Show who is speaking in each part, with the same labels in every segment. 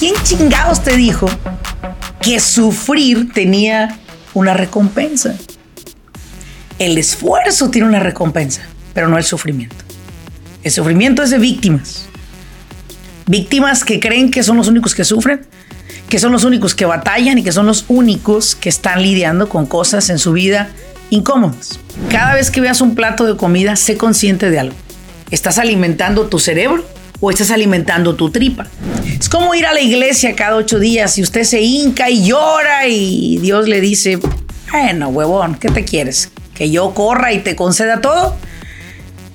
Speaker 1: ¿quién chingados te dijo que sufrir tenía una recompensa? El esfuerzo tiene una recompensa, pero no el sufrimiento. El sufrimiento es de víctimas. Víctimas que creen que son los únicos que sufren, que son los únicos que batallan y que son los únicos que están lidiando con cosas en su vida incómodas. Cada vez que veas un plato de comida, sé consciente de algo. ¿Estás alimentando tu cerebro o estás alimentando tu tripa? Es como ir a la iglesia cada ocho días y usted se hinca y llora y Dios le dice, bueno, huevón, ¿qué te quieres? ¿Que yo corra y te conceda todo?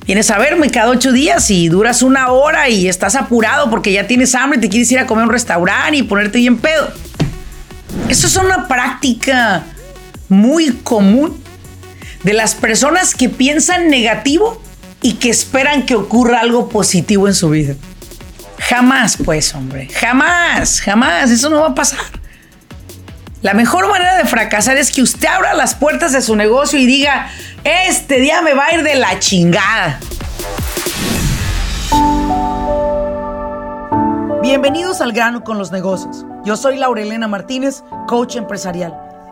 Speaker 1: Vienes a verme cada ocho días y duras una hora y estás apurado porque ya tienes hambre y te quieres ir a comer a un restaurante y ponerte bien pedo. Eso es una práctica muy común de las personas que piensan negativo y que esperan que ocurra algo positivo en su vida. Jamás, pues, hombre, jamás, jamás, eso no va a pasar. La mejor manera de fracasar es que usted abra las puertas de su negocio y diga, este día me va a ir de la chingada. Bienvenidos al grano con los negocios. Yo soy Laurelena Martínez, coach empresarial.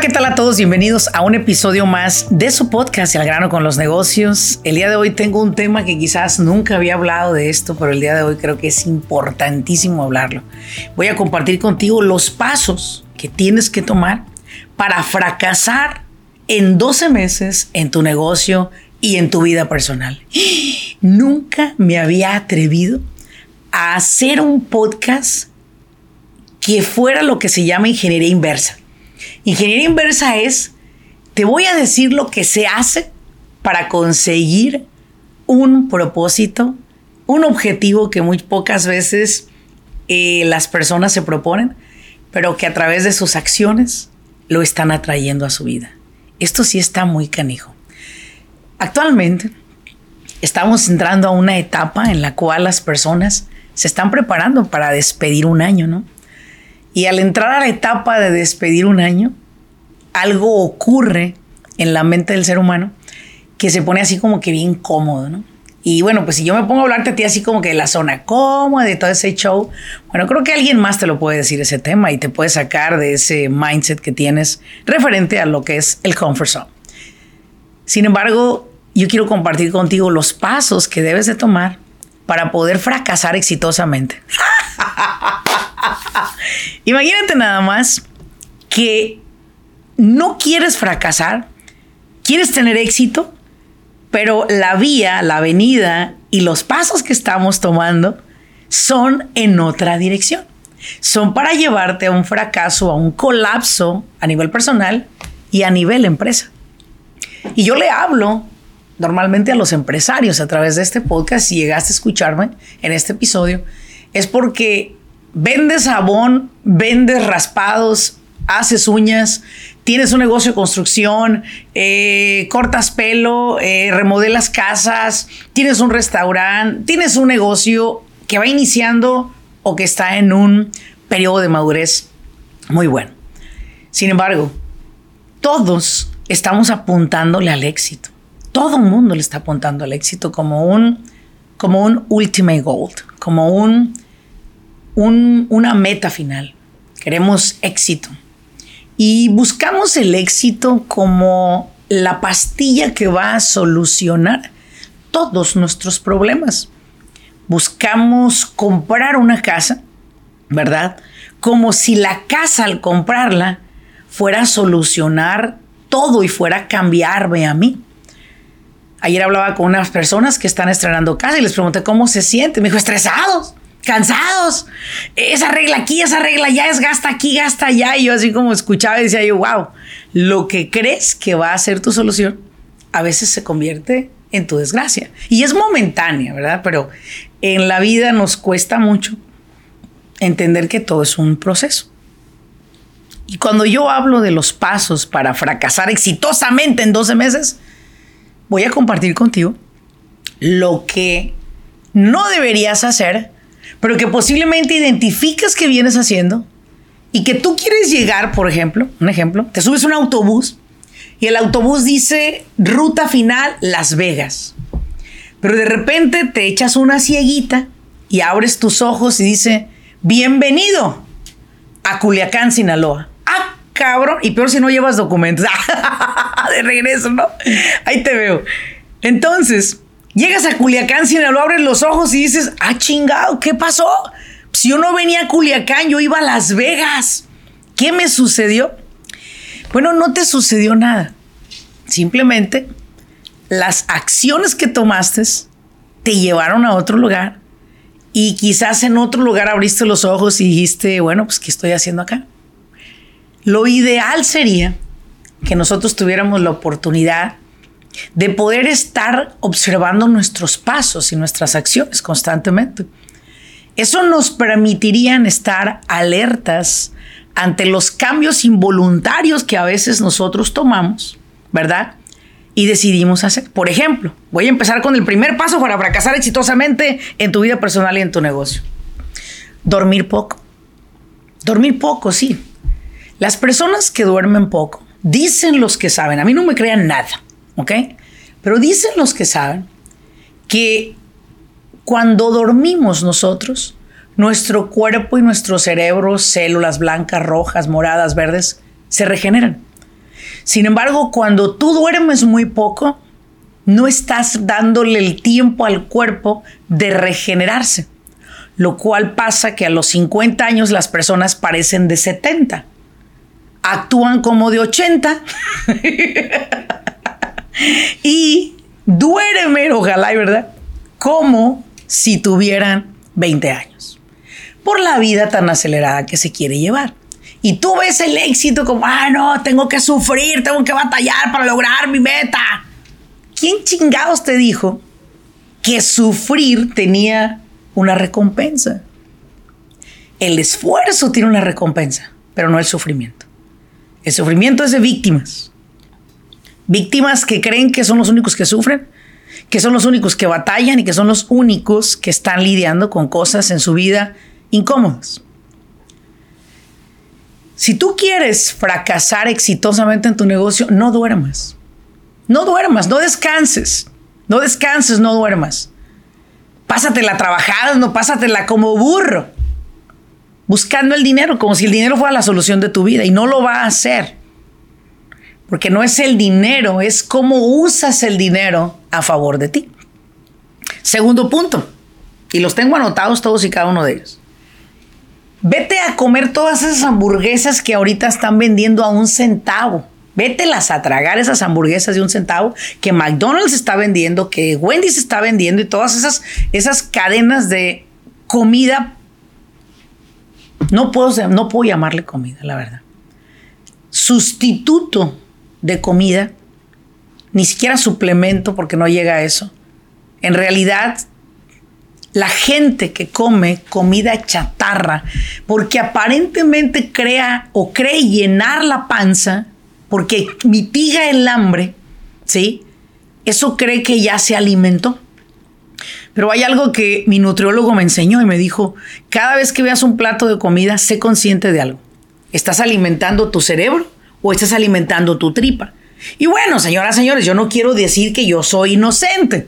Speaker 1: ¿Qué tal a todos? Bienvenidos a un episodio más de su podcast El grano con los negocios. El día de hoy tengo un tema que quizás nunca había hablado de esto, pero el día de hoy creo que es importantísimo hablarlo. Voy a compartir contigo los pasos que tienes que tomar para fracasar en 12 meses en tu negocio y en tu vida personal. Nunca me había atrevido a hacer un podcast que fuera lo que se llama ingeniería inversa. Ingeniería inversa es, te voy a decir lo que se hace para conseguir un propósito, un objetivo que muy pocas veces eh, las personas se proponen, pero que a través de sus acciones lo están atrayendo a su vida. Esto sí está muy canijo. Actualmente estamos entrando a una etapa en la cual las personas se están preparando para despedir un año, ¿no? Y al entrar a la etapa de despedir un año, algo ocurre en la mente del ser humano que se pone así como que bien cómodo, ¿no? Y bueno, pues si yo me pongo a hablarte a ti así como que de la zona cómoda, de todo ese show, bueno, creo que alguien más te lo puede decir ese tema y te puede sacar de ese mindset que tienes referente a lo que es el comfort zone. Sin embargo, yo quiero compartir contigo los pasos que debes de tomar para poder fracasar exitosamente. Imagínate nada más que no quieres fracasar, quieres tener éxito, pero la vía, la avenida y los pasos que estamos tomando son en otra dirección. Son para llevarte a un fracaso, a un colapso a nivel personal y a nivel empresa. Y yo le hablo normalmente a los empresarios a través de este podcast, si llegaste a escucharme en este episodio, es porque vendes jabón, vendes raspados, haces uñas, tienes un negocio de construcción, eh, cortas pelo, eh, remodelas casas, tienes un restaurante, tienes un negocio que va iniciando o que está en un periodo de madurez muy bueno. Sin embargo, todos estamos apuntándole al éxito. Todo el mundo le está apuntando al éxito como un, como un ultimate goal, como un, un, una meta final. Queremos éxito. Y buscamos el éxito como la pastilla que va a solucionar todos nuestros problemas. Buscamos comprar una casa, ¿verdad? Como si la casa al comprarla fuera a solucionar todo y fuera a cambiarme a mí. Ayer hablaba con unas personas que están estrenando casa y les pregunté cómo se sienten. Me dijo, estresados cansados. Esa regla aquí, esa regla ya es gasta aquí, gasta allá. Y yo así como escuchaba y decía yo, wow, lo que crees que va a ser tu solución, a veces se convierte en tu desgracia. Y es momentánea, ¿verdad? Pero en la vida nos cuesta mucho entender que todo es un proceso. Y cuando yo hablo de los pasos para fracasar exitosamente en 12 meses, voy a compartir contigo lo que no deberías hacer, pero que posiblemente identificas que vienes haciendo y que tú quieres llegar, por ejemplo, un ejemplo, te subes un autobús y el autobús dice ruta final Las Vegas. Pero de repente te echas una cieguita y abres tus ojos y dice, bienvenido a Culiacán, Sinaloa. Ah, cabrón. Y peor si no llevas documentos. de regreso, ¿no? Ahí te veo. Entonces, llegas a Culiacán, Sinaloa, abres los ojos y dices, ah, chingado, ¿qué pasó? Si yo no venía a Culiacán, yo iba a Las Vegas. ¿Qué me sucedió? Bueno, no te sucedió nada. Simplemente las acciones que tomaste te llevaron a otro lugar y quizás en otro lugar abriste los ojos y dijiste, bueno, pues ¿qué estoy haciendo acá? Lo ideal sería que nosotros tuviéramos la oportunidad de poder estar observando nuestros pasos y nuestras acciones constantemente. Eso nos permitiría estar alertas ante los cambios involuntarios que a veces nosotros tomamos, ¿verdad? Y decidimos hacer. Por ejemplo, voy a empezar con el primer paso para fracasar exitosamente en tu vida personal y en tu negocio. Dormir poco. Dormir poco, sí. Las personas que duermen poco, dicen los que saben, a mí no me crean nada, ¿ok? Pero dicen los que saben que cuando dormimos nosotros, nuestro cuerpo y nuestro cerebro, células blancas, rojas, moradas, verdes, se regeneran. Sin embargo, cuando tú duermes muy poco, no estás dándole el tiempo al cuerpo de regenerarse, lo cual pasa que a los 50 años las personas parecen de 70, actúan como de 80 y duermen, ojalá, ¿verdad? Como si tuvieran 20 años por la vida tan acelerada que se quiere llevar. Y tú ves el éxito como, ah, no, tengo que sufrir, tengo que batallar para lograr mi meta. ¿Quién chingados te dijo que sufrir tenía una recompensa? El esfuerzo tiene una recompensa, pero no el sufrimiento. El sufrimiento es de víctimas. Víctimas que creen que son los únicos que sufren, que son los únicos que batallan y que son los únicos que están lidiando con cosas en su vida incómodos. Si tú quieres fracasar exitosamente en tu negocio, no duermas. No duermas, no descanses. No descanses, no duermas. Pásatela trabajando, pásatela como burro. Buscando el dinero, como si el dinero fuera la solución de tu vida. Y no lo va a hacer. Porque no es el dinero, es cómo usas el dinero a favor de ti. Segundo punto, y los tengo anotados todos y cada uno de ellos. Vete a comer todas esas hamburguesas que ahorita están vendiendo a un centavo. Vételas a tragar esas hamburguesas de un centavo que McDonald's está vendiendo, que Wendy's está vendiendo y todas esas, esas cadenas de comida. No puedo, no puedo llamarle comida, la verdad. Sustituto de comida, ni siquiera suplemento porque no llega a eso. En realidad la gente que come comida chatarra, porque aparentemente crea o cree llenar la panza, porque mitiga el hambre, ¿sí? Eso cree que ya se alimentó. Pero hay algo que mi nutriólogo me enseñó y me dijo, cada vez que veas un plato de comida, sé consciente de algo. ¿Estás alimentando tu cerebro o estás alimentando tu tripa? Y bueno, señoras, señores, yo no quiero decir que yo soy inocente.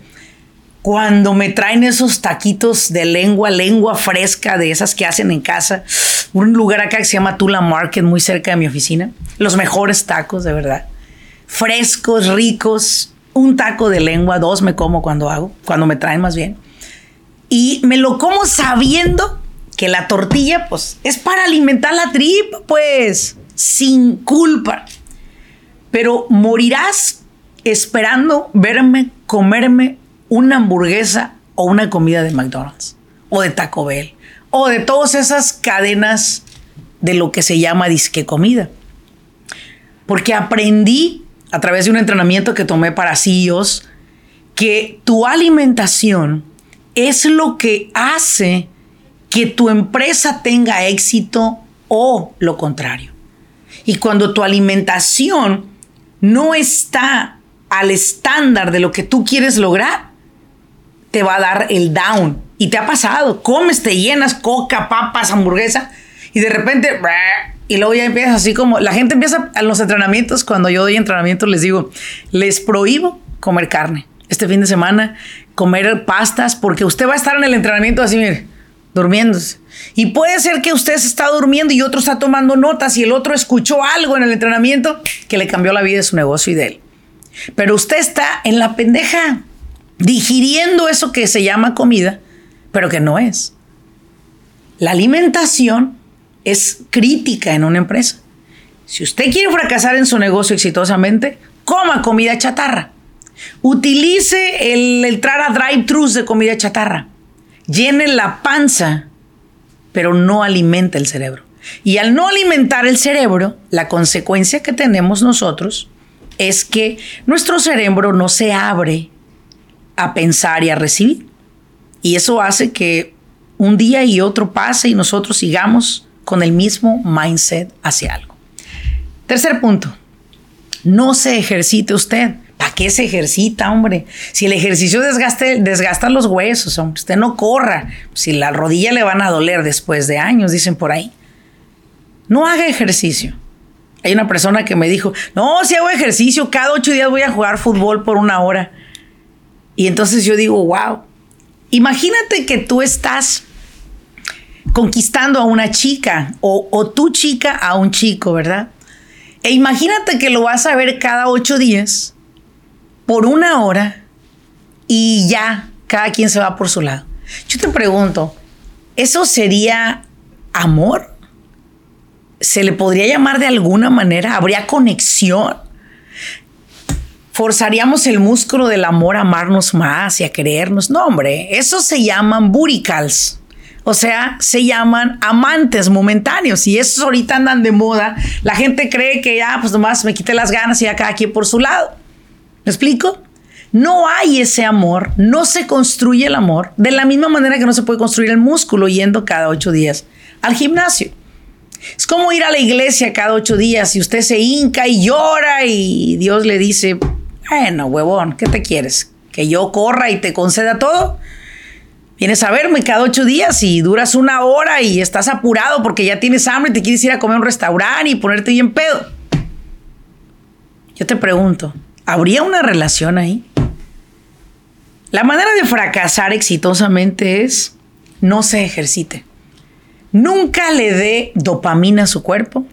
Speaker 1: Cuando me traen esos taquitos de lengua, lengua fresca, de esas que hacen en casa, un lugar acá que se llama Tula Market, muy cerca de mi oficina, los mejores tacos, de verdad, frescos, ricos, un taco de lengua, dos me como cuando hago, cuando me traen más bien, y me lo como sabiendo que la tortilla, pues, es para alimentar la tripa, pues, sin culpa. Pero morirás esperando verme comerme una hamburguesa o una comida de McDonald's o de Taco Bell o de todas esas cadenas de lo que se llama disque comida. Porque aprendí a través de un entrenamiento que tomé para CEOs que tu alimentación es lo que hace que tu empresa tenga éxito o lo contrario. Y cuando tu alimentación no está al estándar de lo que tú quieres lograr, te va a dar el down. Y te ha pasado, comes, te llenas coca, papas, hamburguesa, y de repente, y luego ya empiezas así como, la gente empieza a los entrenamientos, cuando yo doy entrenamiento les digo, les prohíbo comer carne. Este fin de semana, comer pastas, porque usted va a estar en el entrenamiento así, mire, durmiéndose. Y puede ser que usted se está durmiendo y otro está tomando notas y el otro escuchó algo en el entrenamiento que le cambió la vida de su negocio y de él. Pero usted está en la pendeja, digiriendo eso que se llama comida, pero que no es. La alimentación es crítica en una empresa. Si usted quiere fracasar en su negocio exitosamente, coma comida chatarra. Utilice el entrar a drive-thrus de comida chatarra. Llene la panza, pero no alimenta el cerebro. Y al no alimentar el cerebro, la consecuencia que tenemos nosotros es que nuestro cerebro no se abre a pensar y a recibir. Y eso hace que un día y otro pase y nosotros sigamos con el mismo mindset hacia algo. Tercer punto, no se ejercite usted. ¿Para qué se ejercita, hombre? Si el ejercicio desgaste, desgasta los huesos, hombre, usted no corra. Si la rodilla le van a doler después de años, dicen por ahí. No haga ejercicio. Hay una persona que me dijo, no, si hago ejercicio, cada ocho días voy a jugar fútbol por una hora. Y entonces yo digo, wow, imagínate que tú estás conquistando a una chica o, o tu chica a un chico, ¿verdad? E imagínate que lo vas a ver cada ocho días por una hora y ya cada quien se va por su lado. Yo te pregunto, ¿eso sería amor? ¿Se le podría llamar de alguna manera? ¿Habría conexión? ¿Forzaríamos el músculo del amor a amarnos más y a querernos? No, hombre, eso se llaman buricals. O sea, se llaman amantes momentáneos y esos ahorita andan de moda. La gente cree que ya, pues nomás me quité las ganas y ya cada quien por su lado. ¿Me explico? No hay ese amor, no se construye el amor de la misma manera que no se puede construir el músculo yendo cada ocho días al gimnasio. Es como ir a la iglesia cada ocho días y usted se hinca y llora y Dios le dice, bueno, huevón, ¿qué te quieres? ¿Que yo corra y te conceda todo? Vienes a verme cada ocho días y duras una hora y estás apurado porque ya tienes hambre y te quieres ir a comer a un restaurante y ponerte bien pedo. Yo te pregunto, ¿habría una relación ahí? La manera de fracasar exitosamente es no se ejercite. Nunca le dé dopamina a su cuerpo.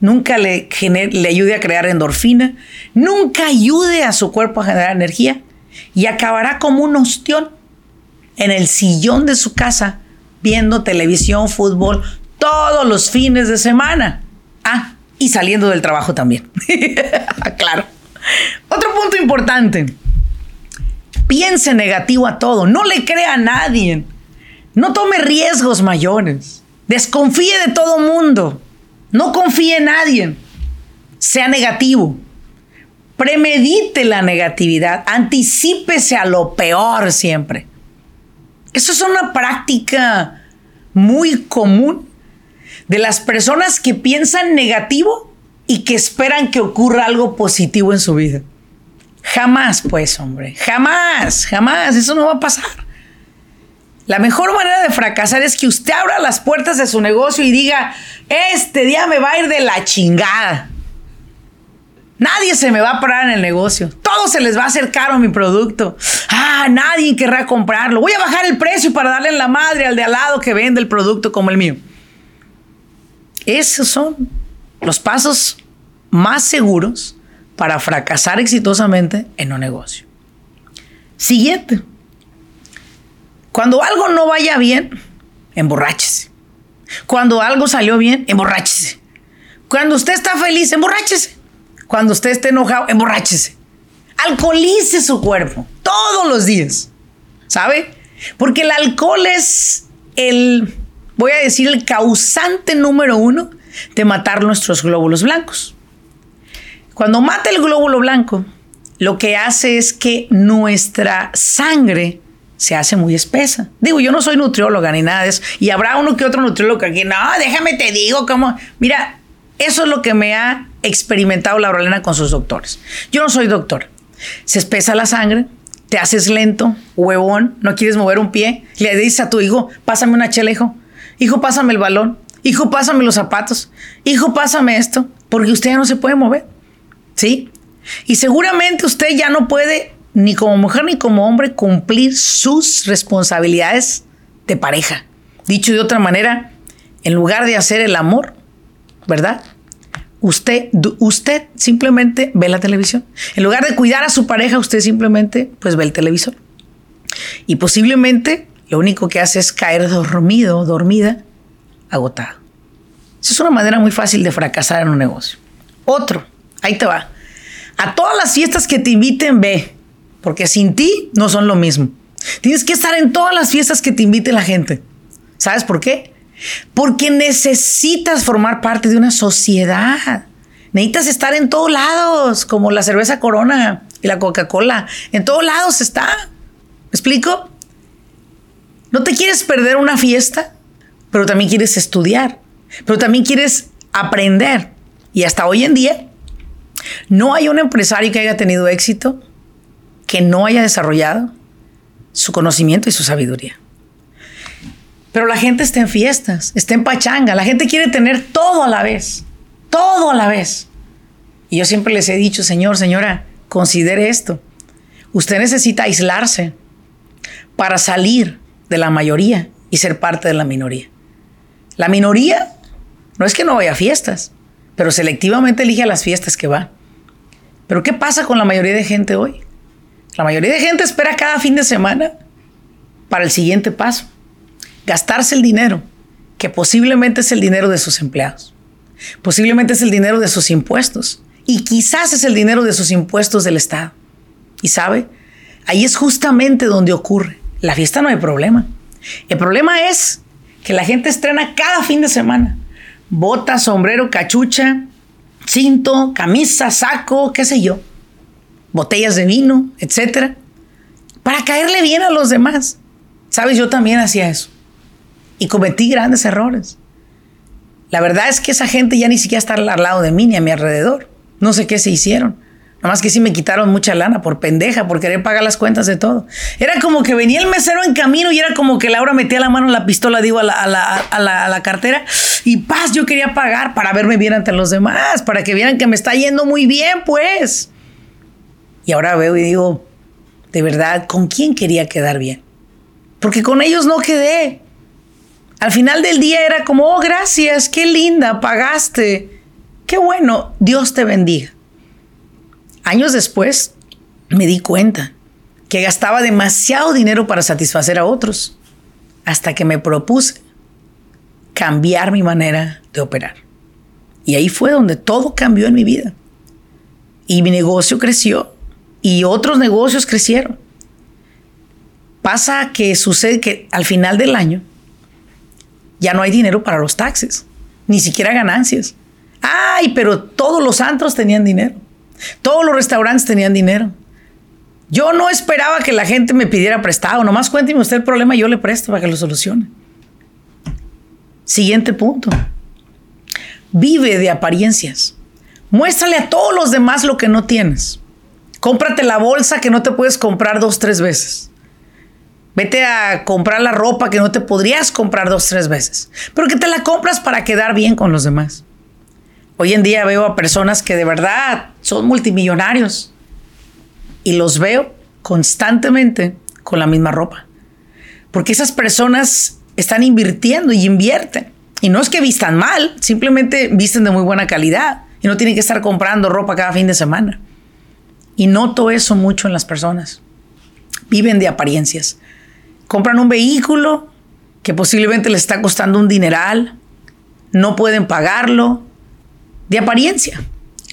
Speaker 1: Nunca le, le ayude a crear endorfina. Nunca ayude a su cuerpo a generar energía. Y acabará como un ostión en el sillón de su casa viendo televisión, fútbol todos los fines de semana. Ah, y saliendo del trabajo también. claro. Otro punto importante. Piense negativo a todo. No le crea a nadie. No tome riesgos mayores. Desconfíe de todo mundo. No confíe en nadie. Sea negativo. Premedite la negatividad. Anticípese a lo peor siempre. Eso es una práctica muy común de las personas que piensan negativo y que esperan que ocurra algo positivo en su vida. Jamás, pues, hombre, jamás, jamás, eso no va a pasar. La mejor manera de fracasar es que usted abra las puertas de su negocio y diga, este día me va a ir de la chingada. Nadie se me va a parar en el negocio. Todo se les va a hacer caro mi producto. Ah, nadie querrá comprarlo. Voy a bajar el precio para darle en la madre al de al lado que vende el producto como el mío. Esos son los pasos más seguros para fracasar exitosamente en un negocio. Siguiente. Cuando algo no vaya bien, emborráchese. Cuando algo salió bien, emborráchese. Cuando usted está feliz, emborráchese. Cuando usted esté enojado, emborráchese. Alcoholice su cuerpo todos los días. ¿Sabe? Porque el alcohol es el, voy a decir, el causante número uno de matar nuestros glóbulos blancos. Cuando mata el glóbulo blanco, lo que hace es que nuestra sangre se hace muy espesa. Digo, yo no soy nutrióloga ni nada de eso. Y habrá uno que otro nutriólogo que no, déjame te digo cómo. Mira, eso es lo que me ha experimentado la Laura con sus doctores. Yo no soy doctor. Se espesa la sangre, te haces lento, huevón, no quieres mover un pie. Le dices a tu hijo, pásame una chela, hijo. Hijo, pásame el balón. Hijo, pásame los zapatos. Hijo, pásame esto. Porque usted ya no se puede mover. ¿Sí? Y seguramente usted ya no puede ni como mujer ni como hombre cumplir sus responsabilidades de pareja. Dicho de otra manera, en lugar de hacer el amor, ¿verdad? Usted, usted simplemente ve la televisión. En lugar de cuidar a su pareja, usted simplemente pues ve el televisor. Y posiblemente lo único que hace es caer dormido, dormida, agotado. Esa es una manera muy fácil de fracasar en un negocio. Otro, ahí te va. A todas las fiestas que te inviten, ve porque sin ti no son lo mismo. Tienes que estar en todas las fiestas que te invite la gente. ¿Sabes por qué? Porque necesitas formar parte de una sociedad. Necesitas estar en todos lados, como la cerveza Corona y la Coca-Cola. En todos lados está. ¿Me explico? No te quieres perder una fiesta, pero también quieres estudiar, pero también quieres aprender. Y hasta hoy en día, no hay un empresario que haya tenido éxito que no haya desarrollado su conocimiento y su sabiduría. Pero la gente está en fiestas, está en pachanga, la gente quiere tener todo a la vez, todo a la vez. Y yo siempre les he dicho, señor, señora, considere esto. Usted necesita aislarse para salir de la mayoría y ser parte de la minoría. La minoría no es que no vaya a fiestas, pero selectivamente elige a las fiestas que va. Pero ¿qué pasa con la mayoría de gente hoy? La mayoría de gente espera cada fin de semana para el siguiente paso. Gastarse el dinero, que posiblemente es el dinero de sus empleados. Posiblemente es el dinero de sus impuestos. Y quizás es el dinero de sus impuestos del Estado. Y sabe, ahí es justamente donde ocurre. La fiesta no hay problema. El problema es que la gente estrena cada fin de semana. Bota, sombrero, cachucha, cinto, camisa, saco, qué sé yo botellas de vino, etcétera, para caerle bien a los demás. Sabes, yo también hacía eso y cometí grandes errores. La verdad es que esa gente ya ni siquiera está al lado de mí ni a mi alrededor. No sé qué se hicieron. Nada más que sí me quitaron mucha lana por pendeja, por querer pagar las cuentas de todo. Era como que venía el mesero en camino y era como que Laura metía la mano en la pistola, digo, a la, a la, a la, a la cartera. Y paz, yo quería pagar para verme bien ante los demás, para que vieran que me está yendo muy bien, pues. Y ahora veo y digo, de verdad, ¿con quién quería quedar bien? Porque con ellos no quedé. Al final del día era como, oh, gracias, qué linda, pagaste. Qué bueno, Dios te bendiga. Años después me di cuenta que gastaba demasiado dinero para satisfacer a otros, hasta que me propuse cambiar mi manera de operar. Y ahí fue donde todo cambió en mi vida. Y mi negocio creció y otros negocios crecieron. Pasa que sucede que al final del año ya no hay dinero para los taxes, ni siquiera ganancias. Ay, pero todos los antros tenían dinero. Todos los restaurantes tenían dinero. Yo no esperaba que la gente me pidiera prestado. Nomás cuénteme usted el problema yo le presto para que lo solucione. Siguiente punto. Vive de apariencias. Muéstrale a todos los demás lo que no tienes. Cómprate la bolsa que no te puedes comprar dos, tres veces. Vete a comprar la ropa que no te podrías comprar dos, tres veces. Pero que te la compras para quedar bien con los demás. Hoy en día veo a personas que de verdad son multimillonarios. Y los veo constantemente con la misma ropa. Porque esas personas están invirtiendo y invierten. Y no es que vistan mal, simplemente visten de muy buena calidad. Y no tienen que estar comprando ropa cada fin de semana. Y noto eso mucho en las personas. Viven de apariencias. Compran un vehículo que posiblemente les está costando un dineral, no pueden pagarlo, de apariencia,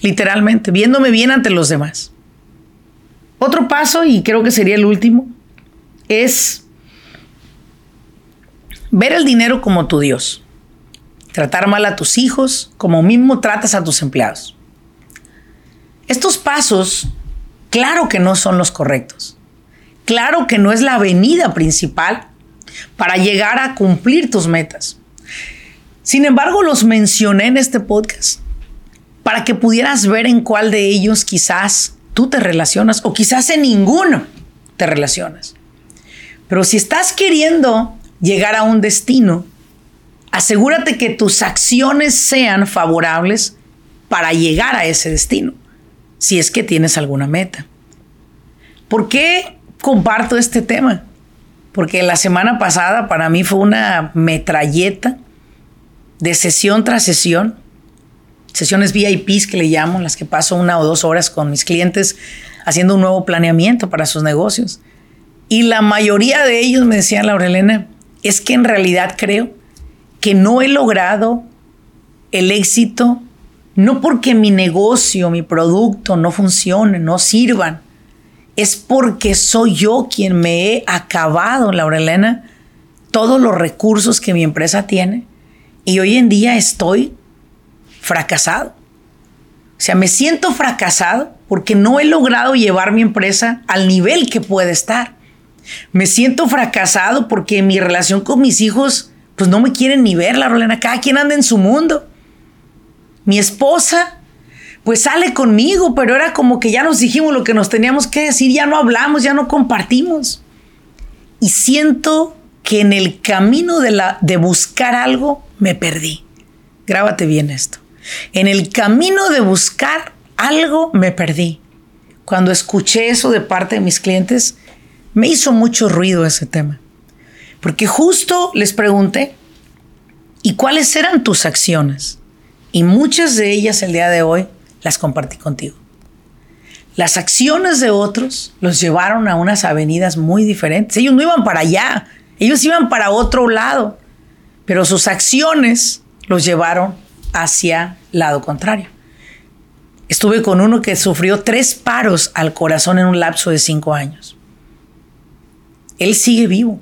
Speaker 1: literalmente, viéndome bien ante los demás. Otro paso, y creo que sería el último, es ver el dinero como tu Dios. Tratar mal a tus hijos como mismo tratas a tus empleados. Estos pasos Claro que no son los correctos. Claro que no es la avenida principal para llegar a cumplir tus metas. Sin embargo, los mencioné en este podcast para que pudieras ver en cuál de ellos quizás tú te relacionas o quizás en ninguno te relacionas. Pero si estás queriendo llegar a un destino, asegúrate que tus acciones sean favorables para llegar a ese destino, si es que tienes alguna meta. ¿Por qué comparto este tema? Porque la semana pasada para mí fue una metralleta de sesión tras sesión, sesiones VIPs que le llamo, las que paso una o dos horas con mis clientes haciendo un nuevo planeamiento para sus negocios. Y la mayoría de ellos me decían, Laura Elena, es que en realidad creo que no he logrado el éxito, no porque mi negocio, mi producto no funcione, no sirvan, es porque soy yo quien me he acabado, Laura Elena, todos los recursos que mi empresa tiene y hoy en día estoy fracasado. O sea, me siento fracasado porque no he logrado llevar mi empresa al nivel que puede estar. Me siento fracasado porque mi relación con mis hijos, pues no me quieren ni ver, la Rolena. Cada quien anda en su mundo. Mi esposa, pues sale conmigo, pero era como que ya nos dijimos lo que nos teníamos que decir, ya no hablamos, ya no compartimos. Y siento que en el camino de, la, de buscar algo me perdí. Grábate bien esto. En el camino de buscar algo me perdí. Cuando escuché eso de parte de mis clientes, me hizo mucho ruido ese tema. Porque justo les pregunté, ¿y cuáles eran tus acciones? Y muchas de ellas el día de hoy las compartí contigo. Las acciones de otros los llevaron a unas avenidas muy diferentes. Ellos no iban para allá, ellos iban para otro lado, pero sus acciones los llevaron hacia lado contrario. Estuve con uno que sufrió tres paros al corazón en un lapso de cinco años. Él sigue vivo.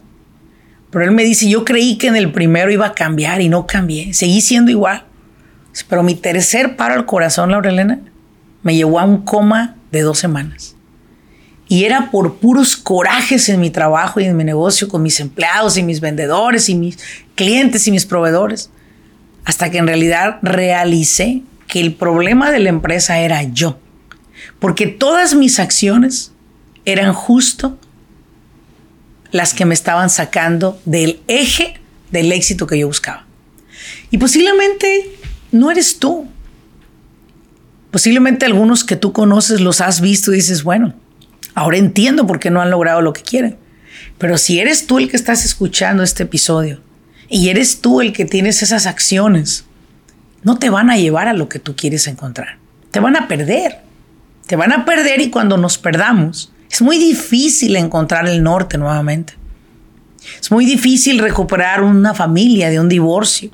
Speaker 1: Pero él me dice, yo creí que en el primero iba a cambiar y no cambié. Seguí siendo igual. Pero mi tercer paro al corazón, Laura Elena, me llevó a un coma de dos semanas. Y era por puros corajes en mi trabajo y en mi negocio con mis empleados y mis vendedores y mis clientes y mis proveedores. Hasta que en realidad realicé que el problema de la empresa era yo. Porque todas mis acciones eran justo las que me estaban sacando del eje del éxito que yo buscaba. Y posiblemente no eres tú. Posiblemente algunos que tú conoces los has visto y dices, bueno, Ahora entiendo por qué no han logrado lo que quieren. Pero si eres tú el que estás escuchando este episodio y eres tú el que tienes esas acciones, no te van a llevar a lo que tú quieres encontrar. Te van a perder. Te van a perder y cuando nos perdamos, es muy difícil encontrar el norte nuevamente. Es muy difícil recuperar una familia de un divorcio.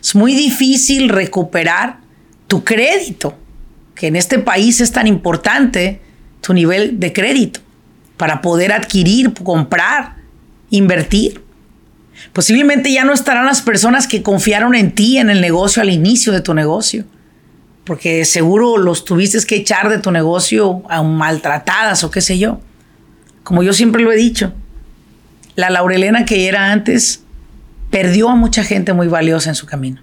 Speaker 1: Es muy difícil recuperar tu crédito, que en este país es tan importante tu nivel de crédito para poder adquirir, comprar, invertir. Posiblemente ya no estarán las personas que confiaron en ti en el negocio al inicio de tu negocio, porque seguro los tuviste que echar de tu negocio a maltratadas o qué sé yo. Como yo siempre lo he dicho, la Laurelena que era antes perdió a mucha gente muy valiosa en su camino.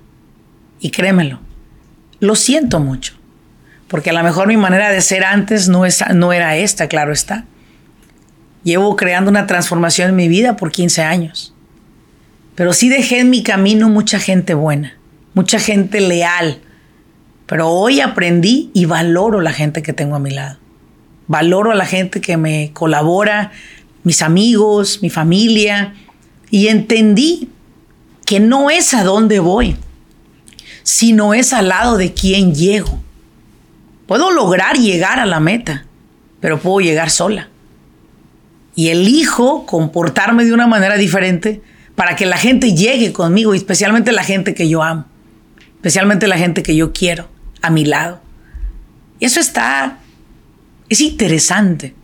Speaker 1: Y créemelo, lo siento mucho porque a lo mejor mi manera de ser antes no, es, no era esta, claro está. Llevo creando una transformación en mi vida por 15 años, pero sí dejé en mi camino mucha gente buena, mucha gente leal, pero hoy aprendí y valoro la gente que tengo a mi lado. Valoro a la gente que me colabora, mis amigos, mi familia, y entendí que no es a dónde voy, sino es al lado de quién llego. Puedo lograr llegar a la meta, pero puedo llegar sola. Y elijo comportarme de una manera diferente para que la gente llegue conmigo, y especialmente la gente que yo amo, especialmente la gente que yo quiero a mi lado. Y eso está, es interesante.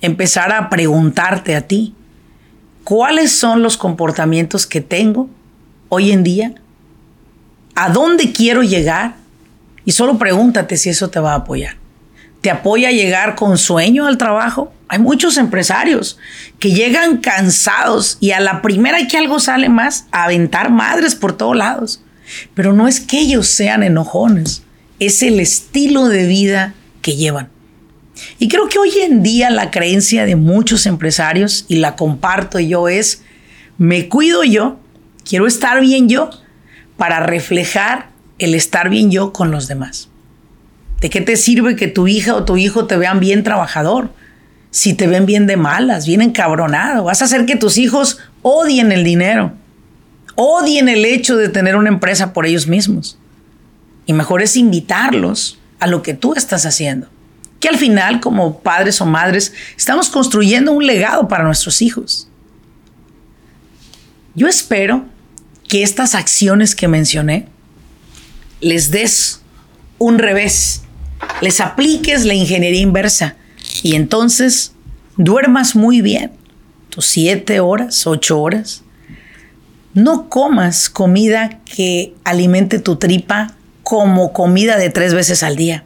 Speaker 1: Empezar a preguntarte a ti, ¿cuáles son los comportamientos que tengo hoy en día? ¿A dónde quiero llegar? Y solo pregúntate si eso te va a apoyar. Te apoya a llegar con sueño al trabajo. Hay muchos empresarios que llegan cansados y a la primera que algo sale más, a aventar madres por todos lados. Pero no es que ellos sean enojones, es el estilo de vida que llevan. Y creo que hoy en día la creencia de muchos empresarios, y la comparto yo, es, me cuido yo, quiero estar bien yo, para reflejar el estar bien yo con los demás. ¿De qué te sirve que tu hija o tu hijo te vean bien trabajador? Si te ven bien de malas, bien encabronado, vas a hacer que tus hijos odien el dinero, odien el hecho de tener una empresa por ellos mismos. Y mejor es invitarlos a lo que tú estás haciendo. Que al final, como padres o madres, estamos construyendo un legado para nuestros hijos. Yo espero que estas acciones que mencioné les des un revés les apliques la ingeniería inversa y entonces duermas muy bien, tus siete horas, ocho horas. No comas comida que alimente tu tripa como comida de tres veces al día.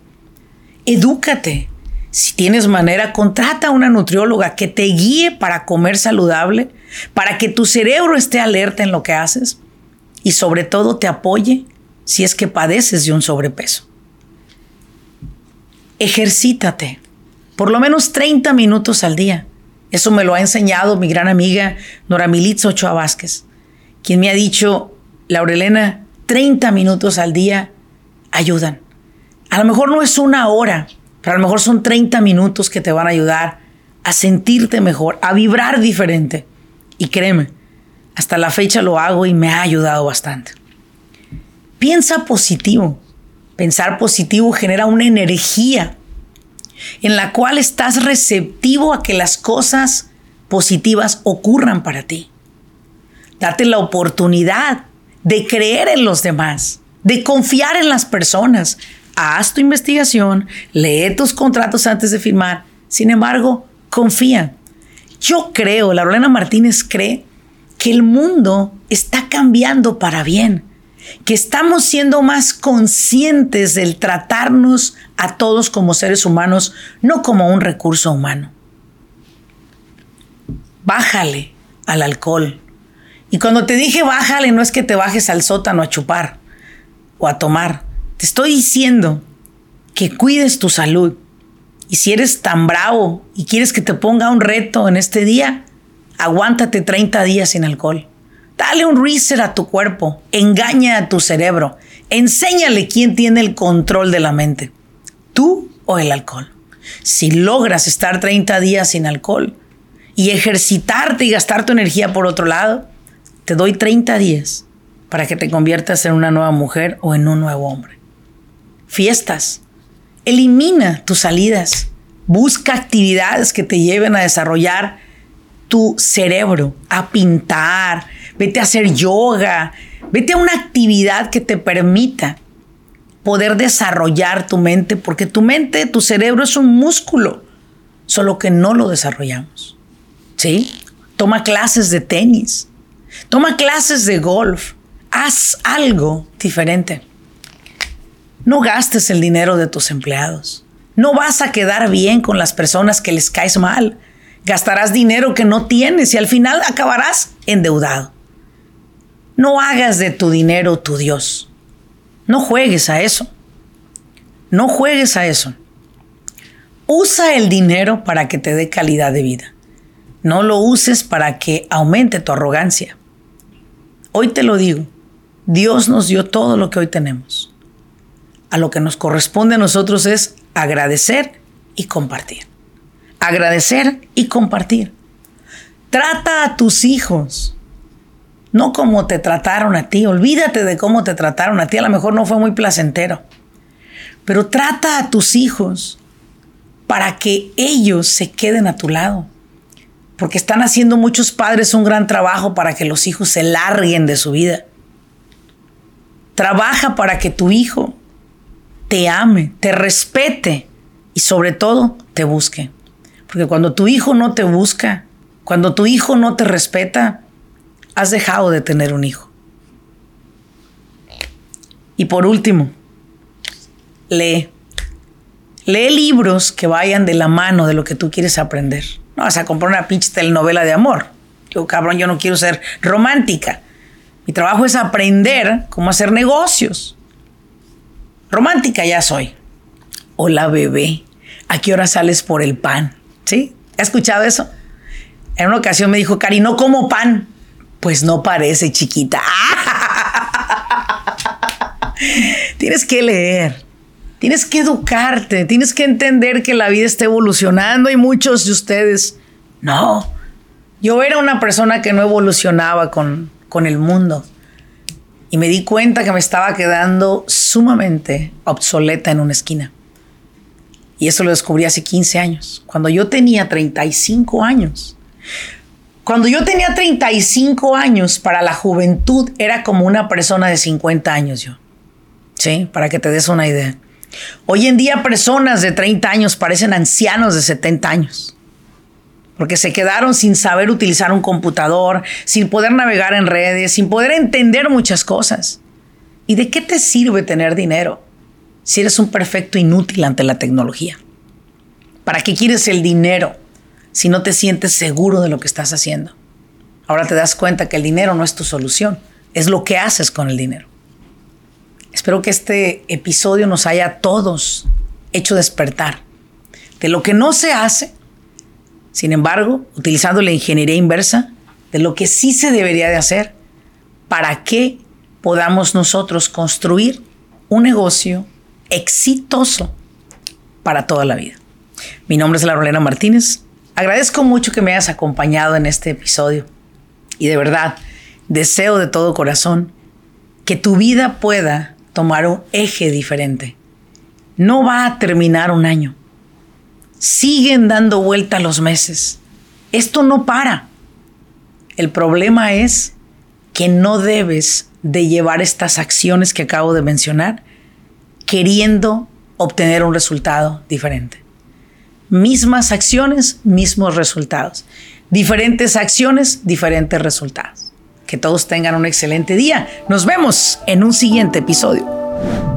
Speaker 1: Edúcate. Si tienes manera, contrata a una nutrióloga que te guíe para comer saludable, para que tu cerebro esté alerta en lo que haces y sobre todo te apoye si es que padeces de un sobrepeso ejercítate, por lo menos 30 minutos al día. Eso me lo ha enseñado mi gran amiga Nora Militz Ochoa Vázquez, quien me ha dicho, Laurelena, 30 minutos al día ayudan. A lo mejor no es una hora, pero a lo mejor son 30 minutos que te van a ayudar a sentirte mejor, a vibrar diferente. Y créeme, hasta la fecha lo hago y me ha ayudado bastante. Piensa positivo. Pensar positivo genera una energía en la cual estás receptivo a que las cosas positivas ocurran para ti. Date la oportunidad de creer en los demás, de confiar en las personas. Haz tu investigación, lee tus contratos antes de firmar. Sin embargo, confía. Yo creo, la Lorena Martínez cree que el mundo está cambiando para bien que estamos siendo más conscientes del tratarnos a todos como seres humanos, no como un recurso humano. Bájale al alcohol. Y cuando te dije bájale, no es que te bajes al sótano a chupar o a tomar. Te estoy diciendo que cuides tu salud. Y si eres tan bravo y quieres que te ponga un reto en este día, aguántate 30 días sin alcohol. Dale un reset a tu cuerpo, engaña a tu cerebro, enséñale quién tiene el control de la mente, tú o el alcohol. Si logras estar 30 días sin alcohol y ejercitarte y gastar tu energía por otro lado, te doy 30 días para que te conviertas en una nueva mujer o en un nuevo hombre. Fiestas. Elimina tus salidas. Busca actividades que te lleven a desarrollar tu cerebro, a pintar, vete a hacer yoga, vete a una actividad que te permita poder desarrollar tu mente, porque tu mente, tu cerebro es un músculo, solo que no lo desarrollamos. ¿Sí? Toma clases de tenis, toma clases de golf, haz algo diferente. No gastes el dinero de tus empleados. No vas a quedar bien con las personas que les caes mal. Gastarás dinero que no tienes y al final acabarás endeudado. No hagas de tu dinero tu Dios. No juegues a eso. No juegues a eso. Usa el dinero para que te dé calidad de vida. No lo uses para que aumente tu arrogancia. Hoy te lo digo, Dios nos dio todo lo que hoy tenemos. A lo que nos corresponde a nosotros es agradecer y compartir. Agradecer y compartir. Trata a tus hijos no como te trataron a ti. Olvídate de cómo te trataron a ti. A lo mejor no fue muy placentero. Pero trata a tus hijos para que ellos se queden a tu lado. Porque están haciendo muchos padres un gran trabajo para que los hijos se larguen de su vida. Trabaja para que tu hijo te ame, te respete y sobre todo te busque. Porque cuando tu hijo no te busca, cuando tu hijo no te respeta, has dejado de tener un hijo. Y por último, lee. Lee libros que vayan de la mano de lo que tú quieres aprender. No vas a comprar una pinche telenovela de amor. Yo, cabrón, yo no quiero ser romántica. Mi trabajo es aprender cómo hacer negocios. Romántica ya soy. Hola, bebé. ¿A qué hora sales por el pan? ¿Sí? ¿Has escuchado eso? En una ocasión me dijo, Cari, no como pan. Pues no parece chiquita. tienes que leer, tienes que educarte, tienes que entender que la vida está evolucionando y muchos de ustedes no. Yo era una persona que no evolucionaba con, con el mundo y me di cuenta que me estaba quedando sumamente obsoleta en una esquina. Y eso lo descubrí hace 15 años, cuando yo tenía 35 años. Cuando yo tenía 35 años, para la juventud era como una persona de 50 años yo. ¿Sí? Para que te des una idea. Hoy en día personas de 30 años parecen ancianos de 70 años. Porque se quedaron sin saber utilizar un computador, sin poder navegar en redes, sin poder entender muchas cosas. ¿Y de qué te sirve tener dinero si eres un perfecto inútil ante la tecnología? ¿Para qué quieres el dinero si no te sientes seguro de lo que estás haciendo. Ahora te das cuenta que el dinero no es tu solución, es lo que haces con el dinero. Espero que este episodio nos haya a todos hecho despertar de lo que no se hace, sin embargo, utilizando la ingeniería inversa, de lo que sí se debería de hacer para que podamos nosotros construir un negocio exitoso para toda la vida. Mi nombre es Larolena Martínez Agradezco mucho que me hayas acompañado en este episodio y de verdad deseo de todo corazón que tu vida pueda tomar un eje diferente. No va a terminar un año. Siguen dando vuelta los meses. Esto no para. El problema es que no debes de llevar estas acciones que acabo de mencionar queriendo obtener un resultado diferente mismas acciones, mismos resultados. Diferentes acciones, diferentes resultados. Que todos tengan un excelente día. Nos vemos en un siguiente episodio.